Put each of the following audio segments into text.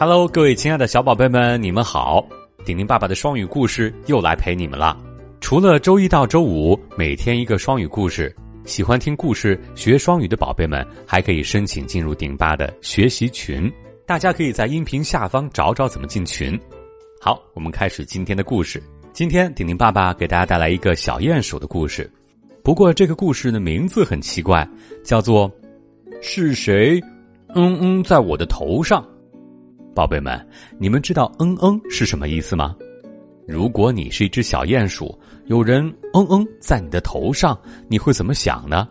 Hello，各位亲爱的小宝贝们，你们好！顶顶爸爸的双语故事又来陪你们了。除了周一到周五每天一个双语故事，喜欢听故事学双语的宝贝们还可以申请进入顶爸的学习群。大家可以在音频下方找找怎么进群。好，我们开始今天的故事。今天顶顶爸爸给大家带来一个小鼹鼠的故事。不过这个故事的名字很奇怪，叫做“是谁嗯嗯在我的头上”。宝贝们，你们知道“嗯嗯”是什么意思吗？如果你是一只小鼹鼠，有人“嗯嗯”在你的头上，你会怎么想呢？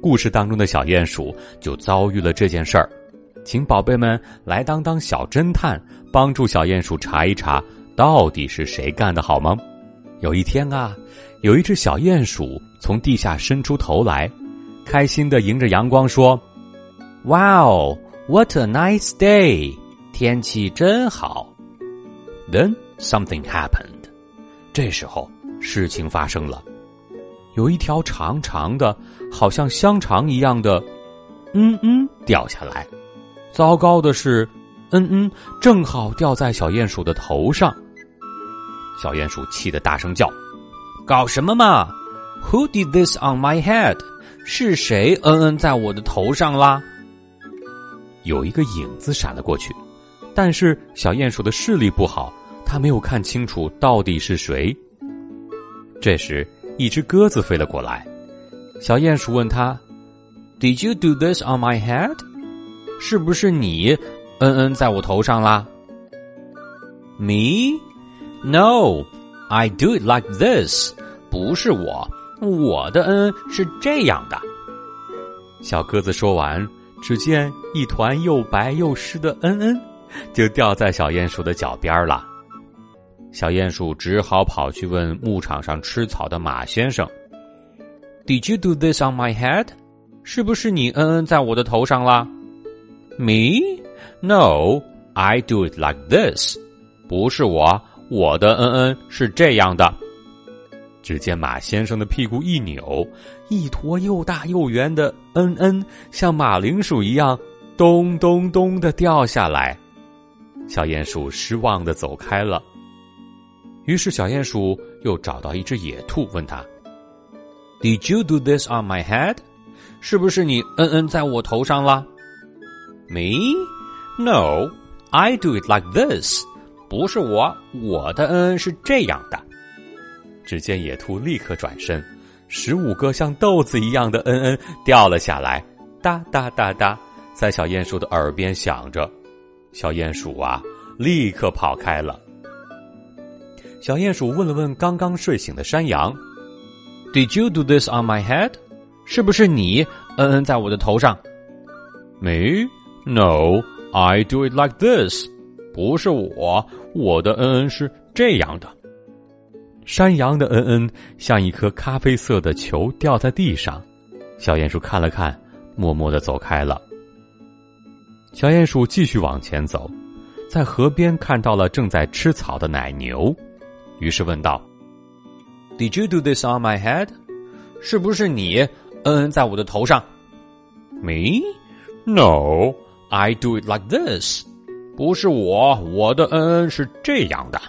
故事当中的小鼹鼠就遭遇了这件事儿，请宝贝们来当当小侦探，帮助小鼹鼠查一查到底是谁干的，好吗？有一天啊，有一只小鼹鼠从地下伸出头来，开心的迎着阳光说：“Wow, what a nice day！天气真好。” Then something happened。这时候事情发生了，有一条长长的，好像香肠一样的“嗯嗯”掉下来。糟糕的是，“嗯嗯”正好掉在小鼹鼠的头上。小鼹鼠气得大声叫：“搞什么嘛？Who did this on my head？是谁嗯嗯在我的头上啦？”有一个影子闪了过去，但是小鼹鼠的视力不好，他没有看清楚到底是谁。这时，一只鸽子飞了过来，小鼹鼠问他：“Did you do this on my head？是不是你嗯嗯在我头上啦？”“Me？” No, I do it like this. 不是我，我的嗯是这样的。小鸽子说完，只见一团又白又湿的嗯嗯，就掉在小鼹鼠的脚边了。小鼹鼠只好跑去问牧场上吃草的马先生：“Did you do this on my head？是不是你嗯嗯在我的头上啦？”“Me? No, I do it like this. 不是我。”我的嗯嗯是这样的。只见马先生的屁股一扭，一坨又大又圆的嗯嗯，像马铃薯一样咚咚咚的掉下来。小鼹鼠失望的走开了。于是小鼹鼠又找到一只野兔，问他：“Did you do this on my head？是不是你嗯嗯在我头上了？”“Me? No, I do it like this.” 不是我，我的嗯是这样的。只见野兔立刻转身，十五个像豆子一样的嗯嗯掉了下来，哒哒哒哒，在小鼹鼠的耳边响着。小鼹鼠啊，立刻跑开了。小鼹鼠问了问刚刚睡醒的山羊：“Did you do this on my head？是不是你嗯嗯在我的头上？”“Me? No, I do it like this。”不是我。我的嗯嗯是这样的，山羊的嗯嗯像一颗咖啡色的球掉在地上，小鼹鼠看了看，默默的走开了。小鼹鼠继续往前走，在河边看到了正在吃草的奶牛，于是问道：“Did you do this on my head？是不是你嗯嗯在我的头上？”“Me? No, I do it like this.” 不是我，我的嗯嗯是这样的。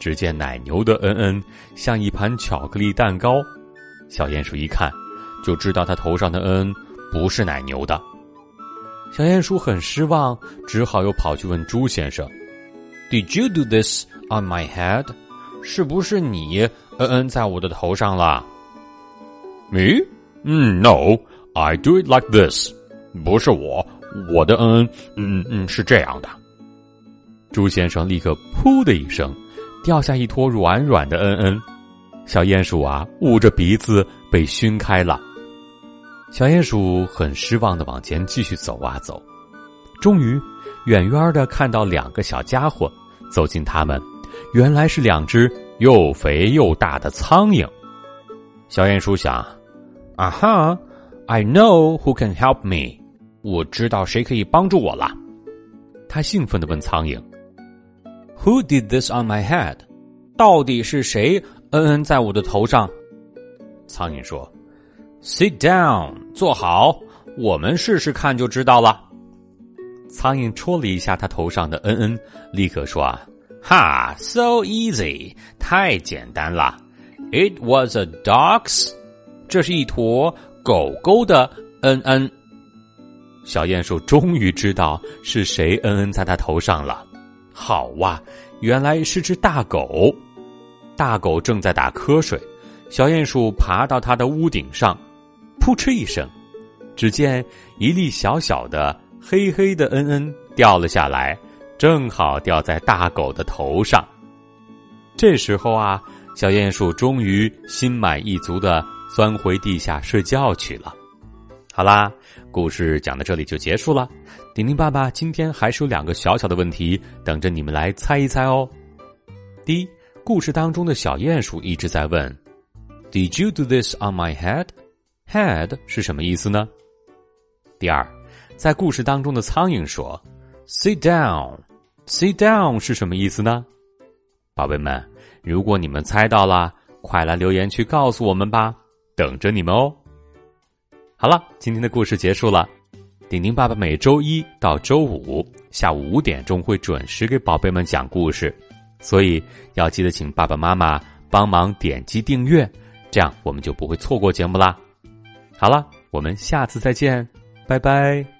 只见奶牛的嗯嗯像一盘巧克力蛋糕，小鼹鼠一看就知道它头上的嗯不是奶牛的。小鼹鼠很失望，只好又跑去问猪先生：“Did you do this on my head？是不是你嗯嗯在我的头上了？”“Me？嗯，No，I do it like this。不是我。”我的嗯嗯嗯是这样的，猪先生立刻噗的一声，掉下一坨软软的嗯嗯，小鼹鼠啊捂着鼻子被熏开了。小鼹鼠很失望的往前继续走啊走，终于远远的看到两个小家伙走近他们，原来是两只又肥又大的苍蝇。小鼹鼠想，啊哈，I know who can help me。我知道谁可以帮助我了，他兴奋的问苍蝇：“Who did this on my head？到底是谁嗯嗯在我的头上？”苍蝇说：“Sit down，坐好，我们试试看就知道了。”苍蝇戳了一下他头上的恩恩，立刻说：“啊，哈，so easy，太简单了。It was a dog's，这是一坨狗狗的恩恩。”小鼹鼠终于知道是谁恩恩在他头上了。好哇，原来是只大狗。大狗正在打瞌睡，小鼹鼠爬到它的屋顶上，扑哧一声，只见一粒小小的黑黑的恩恩掉了下来，正好掉在大狗的头上。这时候啊，小鼹鼠终于心满意足的钻回地下睡觉去了。好啦，故事讲到这里就结束了。丁丁爸爸今天还是有两个小小的问题等着你们来猜一猜哦。第一。故事当中的小鼹鼠一直在问：“Did you do this on my head? Head 是什么意思呢？”第二，在故事当中的苍蝇说：“Sit down, sit down 是什么意思呢？”宝贝们，如果你们猜到了，快来留言区告诉我们吧，等着你们哦。好了，今天的故事结束了。丁丁爸爸每周一到周五下午五点钟会准时给宝贝们讲故事。所以要记得请爸爸妈妈帮忙点击订阅，这样我们就不会错过节目啦。好了，我们下次再见，拜拜。